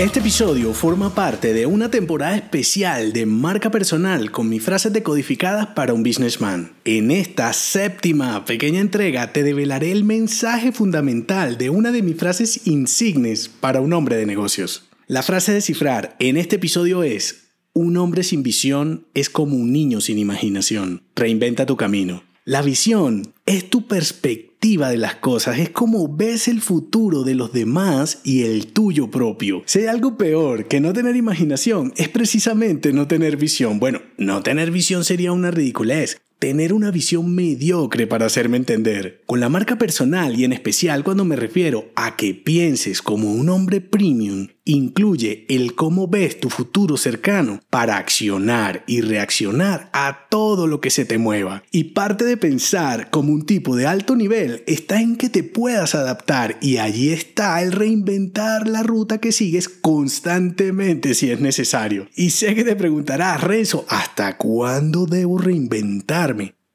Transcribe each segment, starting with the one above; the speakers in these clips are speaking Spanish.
Este episodio forma parte de una temporada especial de marca personal con mis frases decodificadas para un businessman. En esta séptima pequeña entrega te develaré el mensaje fundamental de una de mis frases insignes para un hombre de negocios. La frase de cifrar en este episodio es, un hombre sin visión es como un niño sin imaginación. Reinventa tu camino. La visión es tu perspectiva de las cosas, es como ves el futuro de los demás y el tuyo propio. Si algo peor que no tener imaginación, es precisamente no tener visión. Bueno, no tener visión sería una ridiculez tener una visión mediocre para hacerme entender. Con la marca personal y en especial cuando me refiero a que pienses como un hombre premium, incluye el cómo ves tu futuro cercano para accionar y reaccionar a todo lo que se te mueva. Y parte de pensar como un tipo de alto nivel está en que te puedas adaptar y allí está el reinventar la ruta que sigues constantemente si es necesario. Y sé que te preguntarás, Renzo, ¿hasta cuándo debo reinventar?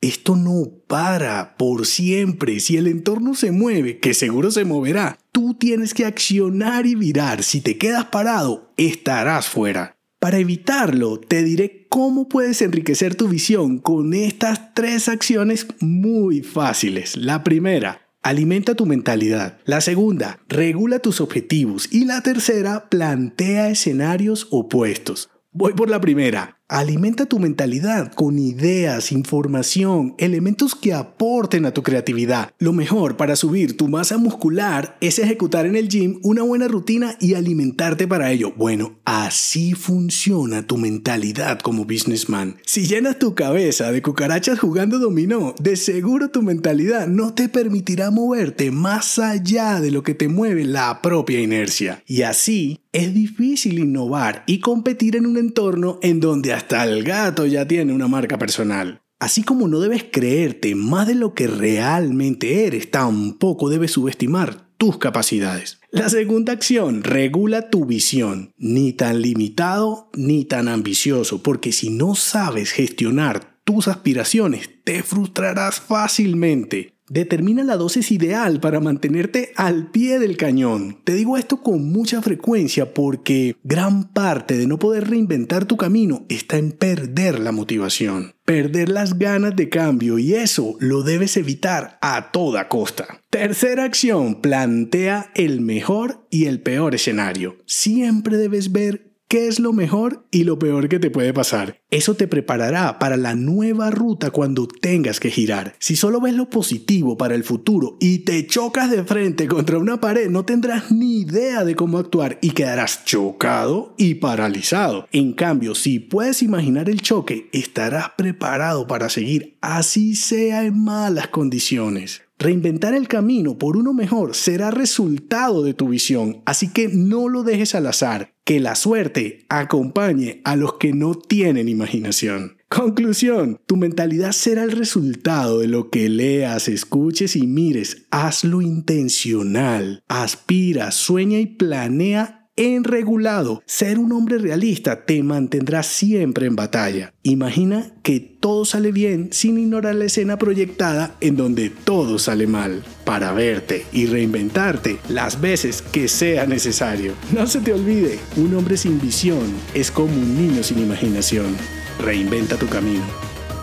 Esto no para por siempre. Si el entorno se mueve, que seguro se moverá, tú tienes que accionar y virar. Si te quedas parado, estarás fuera. Para evitarlo, te diré cómo puedes enriquecer tu visión con estas tres acciones muy fáciles. La primera, alimenta tu mentalidad. La segunda, regula tus objetivos. Y la tercera, plantea escenarios opuestos. Voy por la primera. Alimenta tu mentalidad con ideas, información, elementos que aporten a tu creatividad. Lo mejor para subir tu masa muscular es ejecutar en el gym una buena rutina y alimentarte para ello. Bueno, así funciona tu mentalidad como businessman. Si llenas tu cabeza de cucarachas jugando dominó, de seguro tu mentalidad no te permitirá moverte más allá de lo que te mueve la propia inercia. Y así es difícil innovar y competir en un entorno en donde hasta el gato ya tiene una marca personal. Así como no debes creerte más de lo que realmente eres, tampoco debes subestimar tus capacidades. La segunda acción, regula tu visión, ni tan limitado ni tan ambicioso, porque si no sabes gestionar tus aspiraciones, te frustrarás fácilmente. Determina la dosis ideal para mantenerte al pie del cañón. Te digo esto con mucha frecuencia porque gran parte de no poder reinventar tu camino está en perder la motivación, perder las ganas de cambio y eso lo debes evitar a toda costa. Tercera acción, plantea el mejor y el peor escenario. Siempre debes ver qué es lo mejor y lo peor que te puede pasar. Eso te preparará para la nueva ruta cuando tengas que girar. Si solo ves lo positivo para el futuro y te chocas de frente contra una pared, no tendrás ni idea de cómo actuar y quedarás chocado y paralizado. En cambio, si puedes imaginar el choque, estarás preparado para seguir así sea en malas condiciones. Reinventar el camino por uno mejor será resultado de tu visión, así que no lo dejes al azar. Que la suerte acompañe a los que no tienen imaginación. Conclusión, tu mentalidad será el resultado de lo que leas, escuches y mires. Hazlo intencional. Aspira, sueña y planea en regulado. Ser un hombre realista te mantendrá siempre en batalla. Imagina que todo sale bien sin ignorar la escena proyectada en donde todo sale mal, para verte y reinventarte las veces que sea necesario. No se te olvide, un hombre sin visión es como un niño sin imaginación. Reinventa tu camino.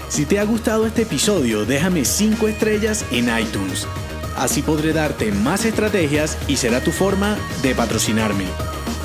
Si te ha gustado este episodio, déjame 5 estrellas en iTunes. Así podré darte más estrategias y será tu forma de patrocinarme.